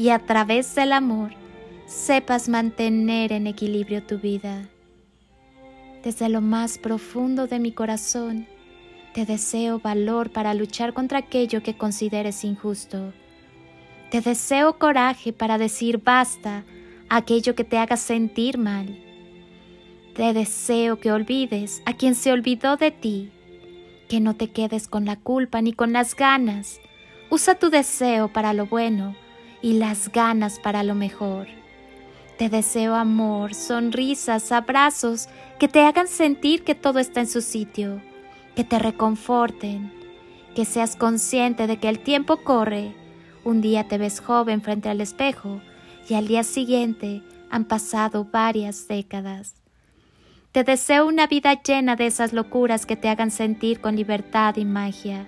y a través del amor sepas mantener en equilibrio tu vida. Desde lo más profundo de mi corazón, te deseo valor para luchar contra aquello que consideres injusto. Te deseo coraje para decir basta a aquello que te haga sentir mal. Te deseo que olvides a quien se olvidó de ti, que no te quedes con la culpa ni con las ganas. Usa tu deseo para lo bueno y las ganas para lo mejor. Te deseo amor, sonrisas, abrazos que te hagan sentir que todo está en su sitio, que te reconforten, que seas consciente de que el tiempo corre. Un día te ves joven frente al espejo y al día siguiente han pasado varias décadas. Te deseo una vida llena de esas locuras que te hagan sentir con libertad y magia,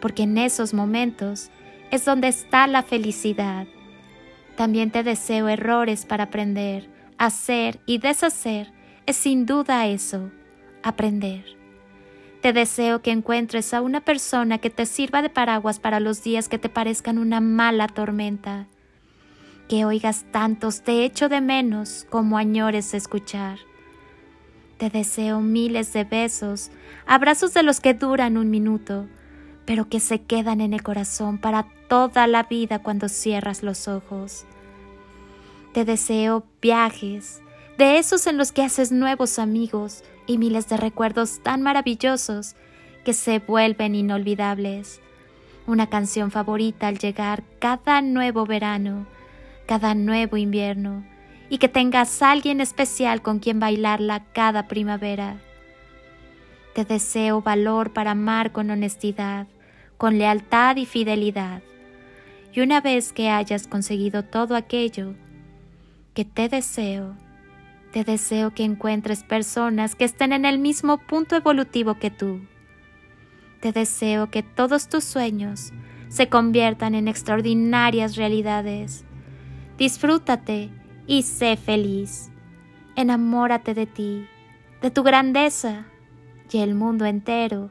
porque en esos momentos es donde está la felicidad. También te deseo errores para aprender, hacer y deshacer es sin duda eso, aprender. Te deseo que encuentres a una persona que te sirva de paraguas para los días que te parezcan una mala tormenta. Que oigas tantos te echo de menos como añores escuchar. Te deseo miles de besos, abrazos de los que duran un minuto, pero que se quedan en el corazón para toda la vida cuando cierras los ojos. Te deseo viajes, de esos en los que haces nuevos amigos y miles de recuerdos tan maravillosos que se vuelven inolvidables. Una canción favorita al llegar cada nuevo verano, cada nuevo invierno, y que tengas alguien especial con quien bailarla cada primavera. Te deseo valor para amar con honestidad, con lealtad y fidelidad. Y una vez que hayas conseguido todo aquello que te deseo, te deseo que encuentres personas que estén en el mismo punto evolutivo que tú. Te deseo que todos tus sueños se conviertan en extraordinarias realidades. Disfrútate y sé feliz. Enamórate de ti, de tu grandeza, y el mundo entero